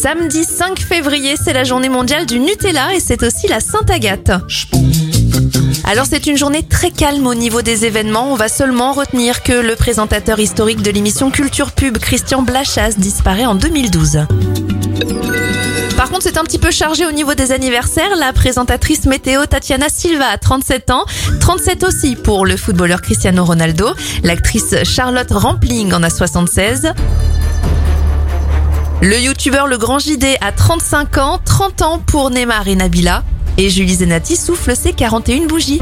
Samedi 5 février, c'est la journée mondiale du Nutella et c'est aussi la Sainte-Agathe. Alors c'est une journée très calme au niveau des événements. On va seulement retenir que le présentateur historique de l'émission Culture Pub, Christian Blachas, disparaît en 2012. Par contre, c'est un petit peu chargé au niveau des anniversaires. La présentatrice météo Tatiana Silva a 37 ans, 37 aussi pour le footballeur Cristiano Ronaldo. L'actrice Charlotte Rampling en a 76. Le youtubeur Le Grand JD a 35 ans, 30 ans pour Neymar et Nabila. Et Julie Zenati souffle ses 41 bougies.